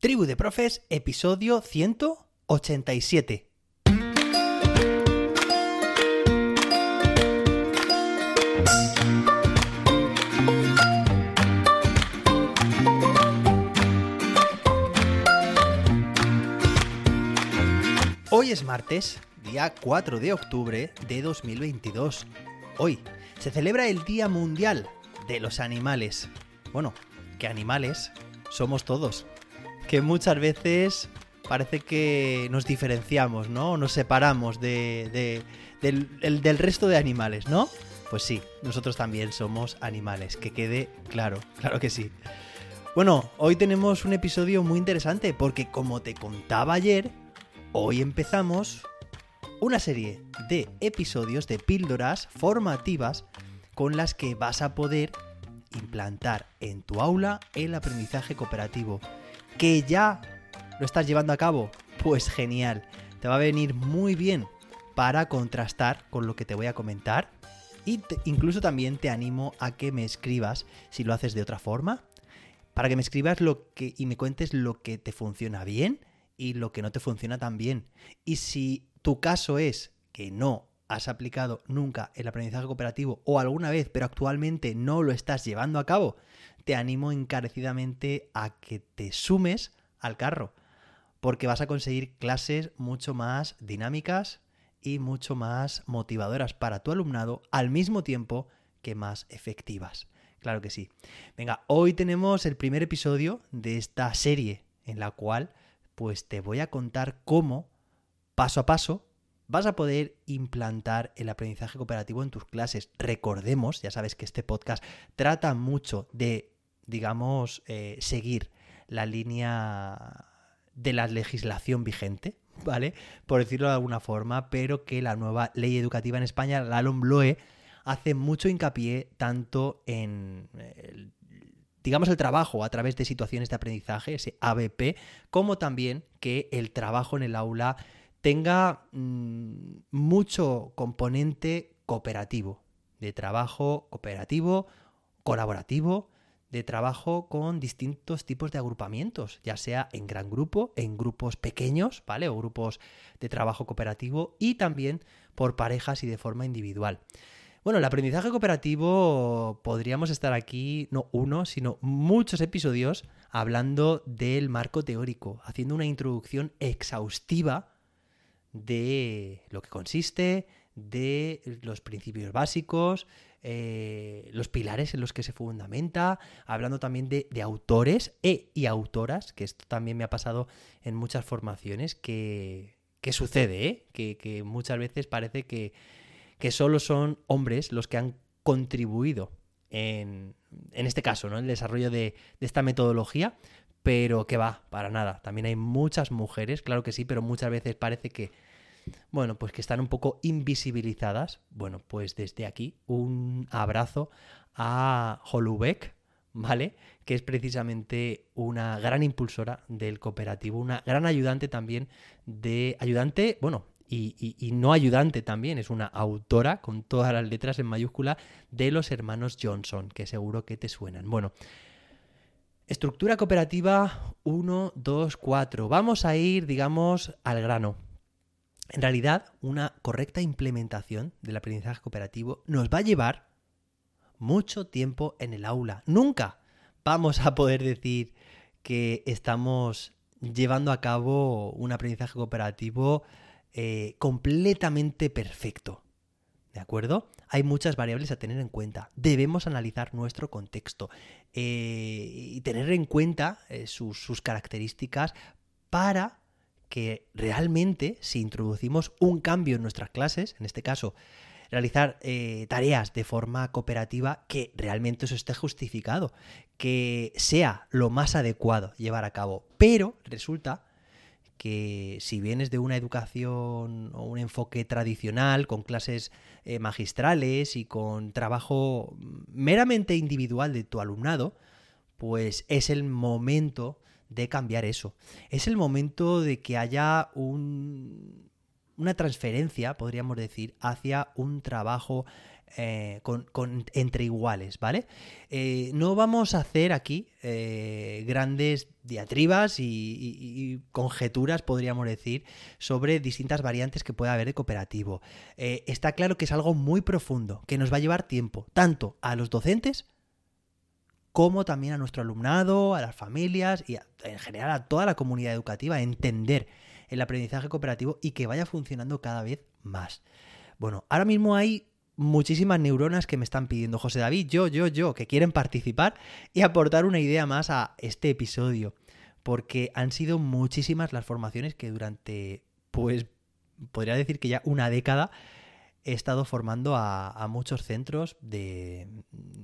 Tribu de Profes, episodio 187. Hoy es martes, día 4 de octubre de 2022. Hoy se celebra el Día Mundial de los Animales. Bueno, que animales somos todos. Que muchas veces parece que nos diferenciamos, ¿no? Nos separamos de, del, del resto de animales, ¿no? Pues sí, nosotros también somos animales, que quede claro, claro que sí. Bueno, hoy tenemos un episodio muy interesante porque como te contaba ayer, hoy empezamos una serie de episodios de píldoras formativas con las que vas a poder implantar en tu aula el aprendizaje cooperativo. ¿Que ya lo estás llevando a cabo? Pues genial, te va a venir muy bien para contrastar con lo que te voy a comentar y incluso también te animo a que me escribas si lo haces de otra forma, para que me escribas lo que y me cuentes lo que te funciona bien y lo que no te funciona tan bien. Y si tu caso es que no has aplicado nunca el aprendizaje cooperativo o alguna vez, pero actualmente no lo estás llevando a cabo, te animo encarecidamente a que te sumes al carro, porque vas a conseguir clases mucho más dinámicas y mucho más motivadoras para tu alumnado al mismo tiempo que más efectivas. Claro que sí. Venga, hoy tenemos el primer episodio de esta serie en la cual pues te voy a contar cómo paso a paso vas a poder implantar el aprendizaje cooperativo en tus clases. Recordemos, ya sabes que este podcast trata mucho de, digamos, eh, seguir la línea de la legislación vigente, ¿vale? Por decirlo de alguna forma, pero que la nueva ley educativa en España, la LOMBLOE, hace mucho hincapié tanto en digamos el trabajo a través de situaciones de aprendizaje, ese ABP, como también que el trabajo en el aula tenga mm, mucho componente cooperativo, de trabajo cooperativo, colaborativo, de trabajo con distintos tipos de agrupamientos, ya sea en gran grupo, en grupos pequeños, ¿vale? O grupos de trabajo cooperativo y también por parejas y de forma individual. Bueno, el aprendizaje cooperativo podríamos estar aquí, no uno, sino muchos episodios hablando del marco teórico, haciendo una introducción exhaustiva de lo que consiste, de los principios básicos, eh, los pilares en los que se fundamenta, hablando también de, autores e, y autoras, que esto también me ha pasado en muchas formaciones, que, sucede, ¿eh? que, muchas veces parece que, que, solo son hombres los que han contribuido en, en este caso, ¿no? El desarrollo de, de esta metodología, pero que va, para nada. También hay muchas mujeres, claro que sí, pero muchas veces parece que, bueno, pues que están un poco invisibilizadas. Bueno, pues desde aquí un abrazo a Holubeck, ¿vale? Que es precisamente una gran impulsora del cooperativo, una gran ayudante también de ayudante, bueno, y, y, no ayudante también, es una autora con todas las letras en mayúscula de los hermanos Johnson, que seguro que te suenan. Bueno, Estructura cooperativa 1, 2, 4. Vamos a ir, digamos, al grano. En realidad, una correcta implementación del aprendizaje cooperativo nos va a llevar mucho tiempo en el aula. Nunca vamos a poder decir que estamos llevando a cabo un aprendizaje cooperativo eh, completamente perfecto. ¿De acuerdo? Hay muchas variables a tener en cuenta. Debemos analizar nuestro contexto eh, y tener en cuenta eh, sus, características para que realmente si introducimos un cambio en nuestras clases, en este caso realizar eh, tareas de forma cooperativa, que realmente eso esté justificado, que sea lo más adecuado llevar a cabo. Pero resulta que si vienes de una educación o un enfoque tradicional, con clases eh, magistrales y con trabajo meramente individual de tu alumnado, pues es el momento de cambiar eso. Es el momento de que haya un, una transferencia, podríamos decir, hacia un trabajo eh, con, entre iguales, ¿vale? Eh, no vamos a hacer aquí eh, grandes diatribas y, conjeturas, podríamos decir, sobre distintas variantes que pueda haber de cooperativo. está claro que es algo muy profundo, que nos va a llevar tiempo, tanto a los docentes como también a nuestro alumnado, a las familias y en general a toda la comunidad educativa, entender el aprendizaje cooperativo y que vaya funcionando cada vez más. Bueno, ahora mismo hay muchísimas neuronas que me están pidiendo, José David, yo, yo, yo, que quieren participar y aportar una idea más a este episodio, porque han sido muchísimas las formaciones que durante, pues, podría decir que ya una década he estado formando a, muchos centros de,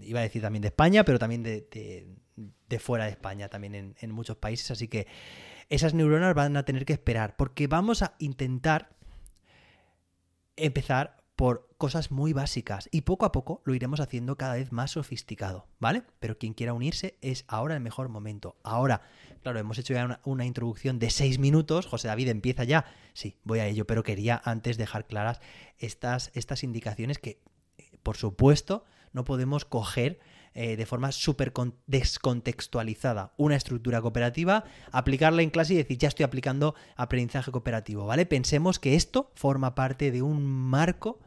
iba a decir también de España, pero también de, fuera de España, también en, en muchos países, así que esas neuronas van a tener que esperar, porque vamos a intentar empezar por cosas muy básicas y poco a poco lo iremos haciendo cada vez más sofisticado, ¿vale? Pero quien quiera unirse es ahora el mejor momento. Ahora, claro, hemos hecho ya una, introducción de seis minutos. José David empieza ya. Sí, voy a ello, pero quería antes dejar claras estas, estas indicaciones que, por supuesto, no podemos coger eh, de forma súper descontextualizada una estructura cooperativa, aplicarla en clase y decir, ya estoy aplicando aprendizaje cooperativo, ¿vale? Pensemos que esto forma parte de un marco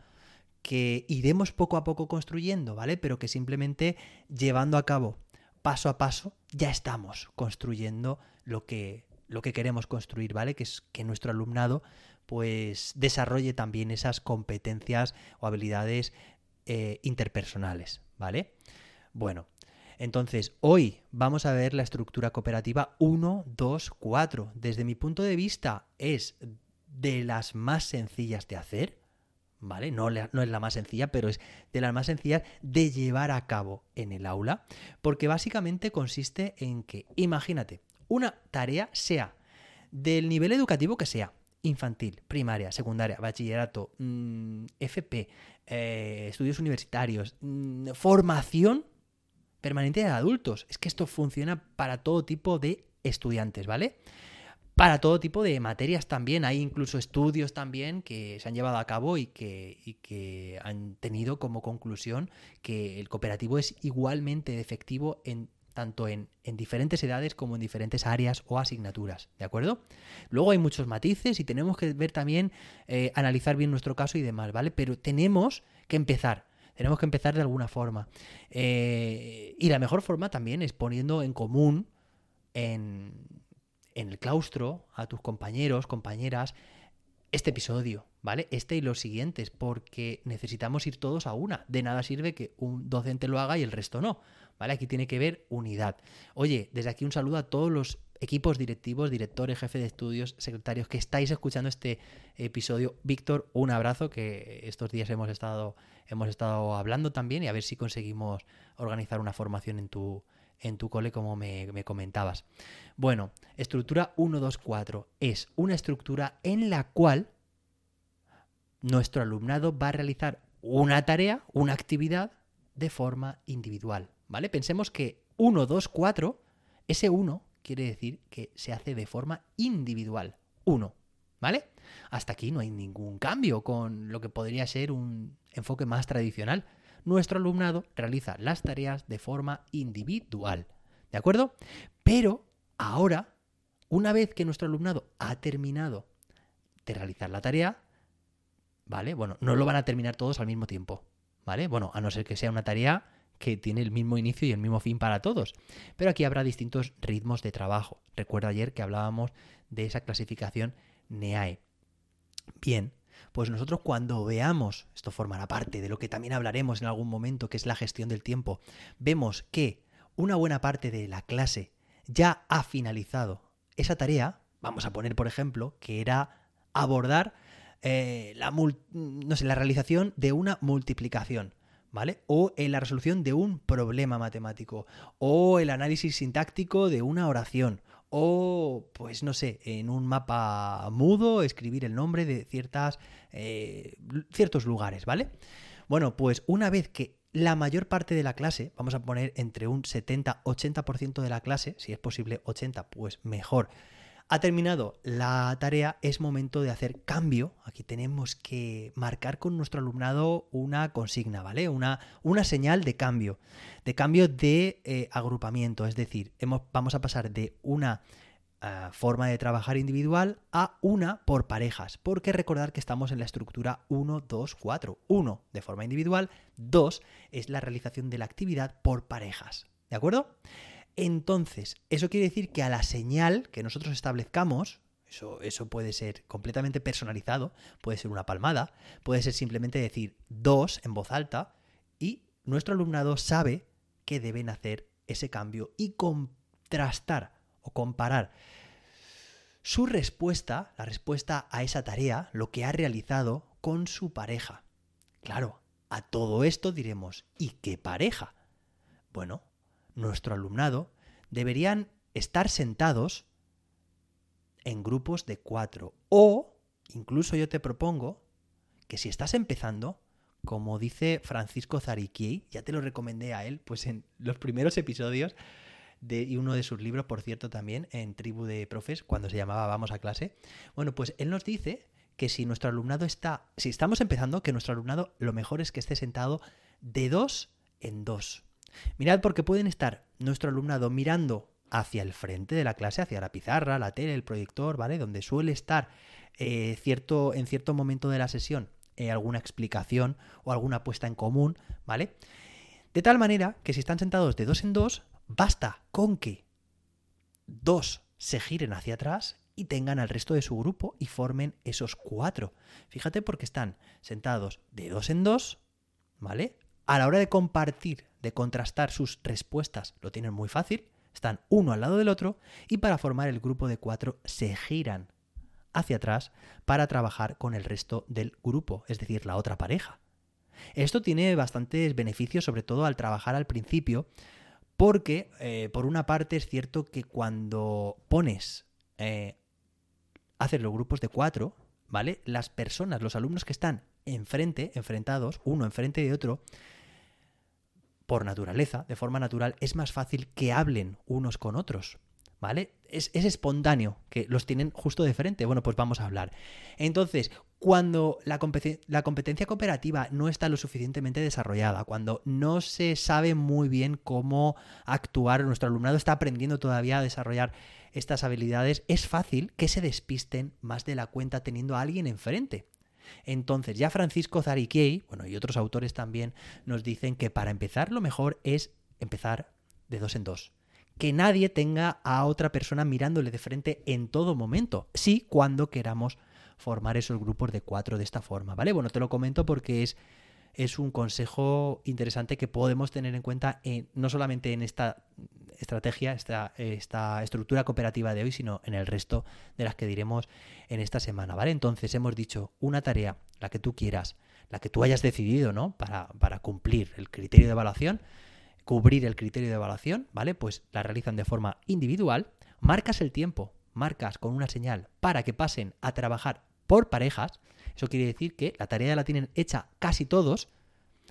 que iremos poco a poco construyendo, ¿vale? Pero que simplemente llevando a cabo paso a paso ya estamos construyendo lo que, lo que queremos construir, ¿vale? Que es que nuestro alumnado pues desarrolle también esas competencias o habilidades eh, interpersonales, ¿vale? Bueno, entonces hoy vamos a ver la estructura cooperativa 1, 2, 4. Desde mi punto de vista es de las más sencillas de hacer, ¿vale? No, no, es la más sencilla, pero es de las más sencillas de llevar a cabo en el aula, porque básicamente consiste en que, imagínate, una tarea sea del nivel educativo que sea, infantil, primaria, secundaria, bachillerato, mm, FP, eh, estudios universitarios, mm, formación permanente de adultos. Es que esto funciona para todo tipo de estudiantes, ¿vale? Para todo tipo de materias también. Hay incluso estudios también que se han llevado a cabo y que, que han tenido como conclusión que el cooperativo es igualmente efectivo en tanto en, diferentes edades como en diferentes áreas o asignaturas, ¿de acuerdo? Luego hay muchos matices y tenemos que ver también, eh, analizar bien nuestro caso y demás, ¿vale? Pero tenemos que empezar. Tenemos que empezar de alguna forma. Eh, y la mejor forma también es poniendo en común en, en el claustro a tus compañeros, compañeras, este episodio, ¿vale? Este y los siguientes, porque necesitamos ir todos a una. De nada sirve que un docente lo haga y el resto no, ¿vale? Aquí tiene que ver unidad. Oye, desde aquí un saludo a todos los equipos directivos, directores, jefes de estudios, secretarios que estáis escuchando este episodio. Víctor, un abrazo que estos días hemos estado, hemos estado hablando también y a ver si conseguimos organizar una formación en tu, en tu cole como me, me comentabas. Bueno, estructura 1, 2, 4 es una estructura en la cual nuestro alumnado va a realizar una tarea, una actividad de forma individual. ¿Vale? Pensemos que 1, 2, 4, ese 1 quiere decir que se hace de forma individual. Uno. ¿Vale? Hasta aquí no hay ningún cambio con lo que podría ser un enfoque más tradicional. Nuestro alumnado realiza las tareas de forma individual. ¿De acuerdo? Pero ahora, una vez que nuestro alumnado ha terminado de realizar la tarea, ¿vale? Bueno, no lo van a terminar todos al mismo tiempo. ¿Vale? Bueno, a no ser que sea una tarea que tiene el mismo inicio y el mismo fin para todos. Pero aquí habrá distintos ritmos de trabajo. Recuerda ayer que hablábamos de esa clasificación NEAE. Bien, pues nosotros cuando veamos, esto formará parte de lo que también hablaremos en algún momento, que es la gestión del tiempo, vemos que una buena parte de la clase ya ha finalizado esa tarea, vamos a poner por ejemplo, que era abordar eh, la, no sé, la realización de una multiplicación. ¿vale? O en la resolución de un problema matemático, o el análisis sintáctico de una oración, o, pues no sé, en un mapa mudo escribir el nombre de ciertas, eh, ciertos lugares, ¿vale? Bueno, pues una vez que la mayor parte de la clase, vamos a poner entre un 70-80% de la clase, si es posible 80, pues mejor, Ha terminado la tarea, es momento de hacer cambio. Aquí tenemos que marcar con nuestro alumnado una consigna, ¿vale? Una, una señal de cambio, de cambio de eh, agrupamiento. Es decir, hemos, vamos a pasar de una eh, forma de trabajar individual a una por parejas, porque recordar que estamos en la estructura 1, 2, 4. 1 de forma individual, 2 es la realización de la actividad por parejas. ¿De acuerdo? Entonces, eso quiere decir que a la señal que nosotros establezcamos, eso, eso, puede ser completamente personalizado, puede ser una palmada, puede ser simplemente decir dos en voz alta y nuestro alumnado sabe que deben hacer ese cambio y contrastar o comparar su respuesta, la respuesta a esa tarea, lo que ha realizado con su pareja. Claro, a todo esto diremos, ¿y qué pareja? Bueno, nuestro alumnado deberían estar sentados en grupos de cuatro. O, incluso yo te propongo, que si estás empezando, como dice Francisco Zariquiei, ya te lo recomendé a él, pues en los primeros episodios de, y uno de sus libros, por cierto, también en Tribu de Profes, cuando se llamaba Vamos a clase. Bueno, pues él nos dice que si nuestro alumnado está, si estamos empezando, que nuestro alumnado lo mejor es que esté sentado de dos en dos. Mirad porque pueden estar nuestro alumnado mirando hacia el frente de la clase, hacia la pizarra, la tele, el proyector, ¿vale? Donde suele estar eh, cierto, en cierto momento de la sesión eh, alguna explicación o alguna puesta en común, ¿vale? De tal manera que si están sentados de dos en dos, basta con que dos se giren hacia atrás y tengan al resto de su grupo y formen esos cuatro. Fíjate porque están sentados de dos en dos, ¿vale? A la hora de compartir de contrastar sus respuestas lo tienen muy fácil, están uno al lado del otro y para formar el grupo de cuatro se giran hacia atrás para trabajar con el resto del grupo, es decir, la otra pareja. Esto tiene bastantes beneficios, sobre todo al trabajar al principio, porque eh, por una parte es cierto que cuando pones, eh, haces los grupos de cuatro, ¿vale? Las personas, los alumnos que están enfrente, enfrentados, uno enfrente de otro, por naturaleza, de forma natural, es más fácil que hablen unos con otros. ¿Vale? Es, espontáneo, que los tienen justo de frente. Bueno, pues vamos a hablar. Entonces, cuando la, la, competencia cooperativa no está lo suficientemente desarrollada, cuando no se sabe muy bien cómo actuar, nuestro alumnado está aprendiendo todavía a desarrollar estas habilidades, es fácil que se despisten más de la cuenta teniendo a alguien enfrente. Entonces, ya Francisco Zariquiei, bueno, y otros autores también, nos dicen que para empezar lo mejor es empezar de dos en dos. Que nadie tenga a otra persona mirándole de frente en todo momento. Sí, cuando queramos formar esos grupos de cuatro de esta forma, ¿vale? Bueno, te lo comento porque es es un consejo interesante que podemos tener en cuenta no solamente en esta estrategia, esta, esta estructura cooperativa de hoy, sino en el resto de las que diremos en esta semana, ¿vale? Entonces hemos dicho una tarea, la que tú quieras, la que tú hayas decidido, ¿no? Para, para cumplir el criterio de evaluación, cubrir el criterio de evaluación, ¿vale? Pues la realizan de forma individual, marcas el tiempo, marcas con una señal para que pasen a trabajar por parejas, eso quiere decir que la tarea la tienen hecha casi todos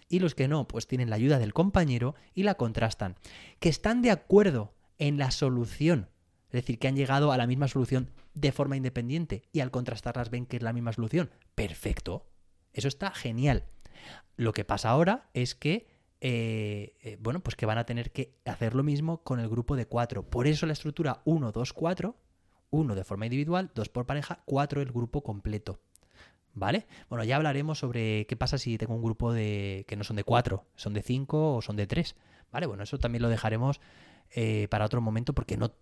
y los que no, pues tienen la ayuda del compañero y la contrastan. Que están de acuerdo en la solución, es decir, que han llegado a la misma solución de forma independiente y al contrastarlas ven que es la misma solución. Perfecto. Eso está genial. Lo que pasa ahora es que eh, eh, bueno, pues que van a tener que hacer lo mismo con el grupo de cuatro. Por eso la estructura 1, 2, 4, 1 de forma individual, 2 por pareja, 4 el grupo completo. ¿Vale? Bueno, ya hablaremos sobre qué pasa si tengo un grupo de que no son de cuatro, son de cinco o son de tres. ¿Vale? Bueno, eso también lo dejaremos eh, para otro momento porque no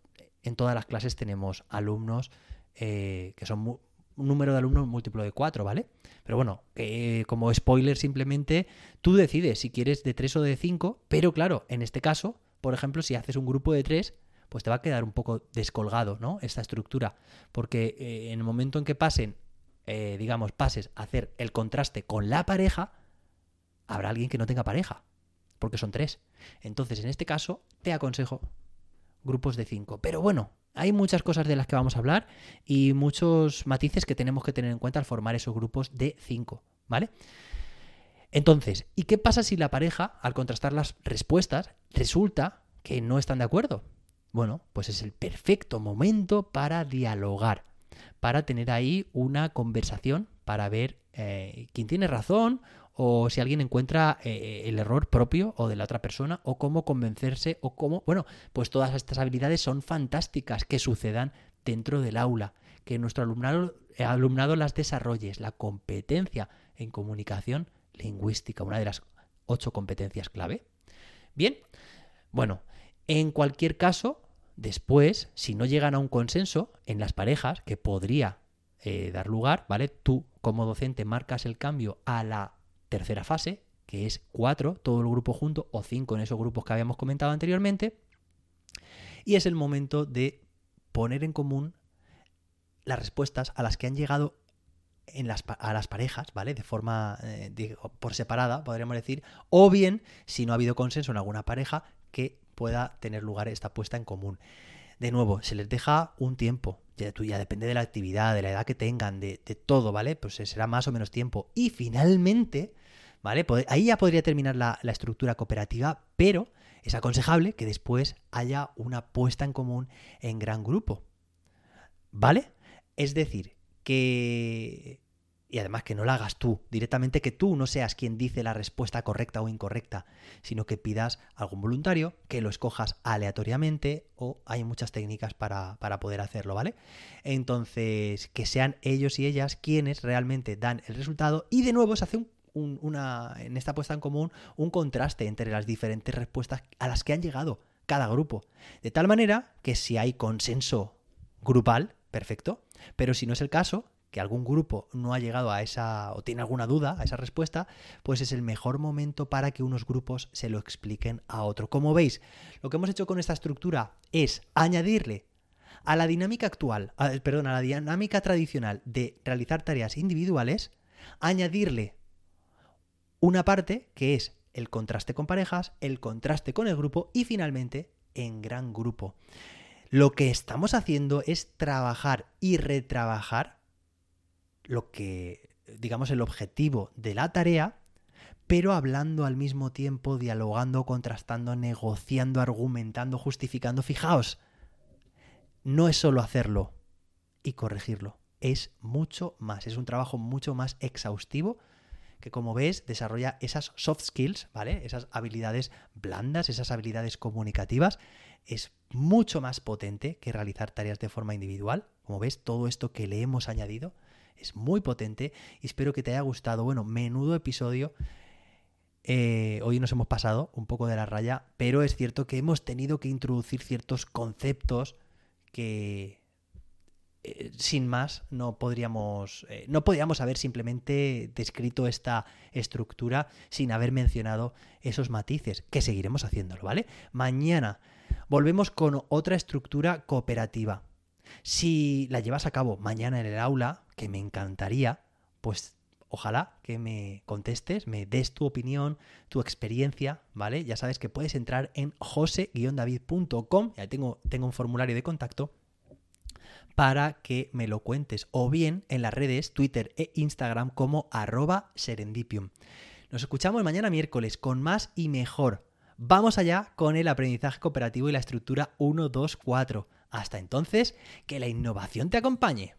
en todas las clases tenemos alumnos eh, que son un número de alumnos múltiplo de cuatro, ¿vale? Pero bueno, eh, como spoiler simplemente, tú decides si quieres de tres o de cinco, pero claro, en este caso, por ejemplo, si haces un grupo de tres, pues te va a quedar un poco descolgado, ¿no? Esta estructura. Porque en el momento en que pasen eh, digamos, pases a hacer el contraste con la pareja, habrá alguien que no tenga pareja, porque son tres. Entonces, en este caso, te aconsejo grupos de cinco. Pero bueno, hay muchas cosas de las que vamos a hablar y muchos matices que tenemos que tener en cuenta al formar esos grupos de cinco, ¿vale? Entonces, ¿y qué pasa si la pareja, al contrastar las respuestas, resulta que no están de acuerdo? bueno, pues es el perfecto momento para dialogar, para tener ahí una conversación, para ver eh, quién tiene razón o si alguien encuentra eh, el error propio o de la otra persona o cómo convencerse o cómo, bueno, pues todas estas habilidades son fantásticas que sucedan dentro del aula, que nuestro alumnado, eh, alumnado las desarrolles, la competencia en comunicación lingüística, una de las ocho competencias clave. Bien, bueno, en cualquier caso, después, si no llegan a un consenso en las parejas, que podría eh, dar lugar, ¿vale? Tú como docente marcas el cambio a la tercera fase, que es cuatro, todo el grupo junto, o cinco en esos grupos que habíamos comentado anteriormente, y es el momento de poner en común las respuestas a las que han llegado en las, a las parejas, ¿vale? De forma eh, por separada, podríamos decir, o bien, si no ha habido consenso en alguna pareja, que pueda tener lugar esta puesta en común. De nuevo, se les deja un tiempo, ya, depende de la actividad, de la edad que tengan, de, todo, ¿vale? Pues será más o menos tiempo. Y finalmente, ¿vale? Ahí ya podría terminar la estructura cooperativa, pero es aconsejable que después haya una puesta en común en gran grupo. ¿Vale? Es decir, que y además que no la hagas tú, directamente que tú no seas quien dice la respuesta correcta o incorrecta, sino que pidas a algún voluntario, que lo escojas aleatoriamente o hay muchas técnicas para, poder hacerlo, ¿vale? Entonces, que sean ellos y ellas quienes realmente dan el resultado y de nuevo se hace una, en esta puesta en común un contraste entre las diferentes respuestas a las que han llegado cada grupo. De tal manera que si hay consenso grupal, perfecto, pero si no es el caso, que algún grupo no ha llegado a esa o tiene alguna duda a esa respuesta, pues es el mejor momento para que unos grupos se lo expliquen a otro. Como veis, lo que hemos hecho con esta estructura es añadirle a la dinámica actual, perdón, a la dinámica tradicional de realizar tareas individuales, añadirle una parte que es el contraste con parejas, el contraste con el grupo y finalmente en gran grupo. Lo que estamos haciendo es trabajar y retrabajar lo que, digamos, el objetivo de la tarea, pero hablando al mismo tiempo, dialogando, contrastando, negociando, argumentando, justificando. Fijaos, no es solo hacerlo y corregirlo, es mucho más, es un trabajo mucho más exhaustivo que como ves desarrolla esas soft skills, ¿vale? Esas habilidades blandas, esas habilidades comunicativas, es mucho más potente que realizar tareas de forma individual. Como ves, todo esto que le hemos añadido es muy potente y espero que te haya gustado. Bueno, menudo episodio. Eh, hoy nos hemos pasado un poco de la raya, pero es cierto que hemos tenido que introducir ciertos conceptos que eh, sin más no podríamos eh, no podríamos haber simplemente descrito esta estructura sin haber mencionado esos matices que seguiremos haciéndolo, ¿vale? Mañana volvemos con otra estructura cooperativa. Si la llevas a cabo mañana en el aula, que me encantaría, pues ojalá que me contestes, me des tu opinión, tu experiencia, ¿vale? Ya sabes que puedes entrar en jose-david.com, ya tengo, tengo un formulario de contacto para que me lo cuentes, o bien en las redes Twitter e Instagram como arroba serendipium. Nos escuchamos mañana miércoles con más y mejor. Vamos allá con el aprendizaje cooperativo y la estructura 1, 2, 4. Hasta entonces, que la innovación te acompañe.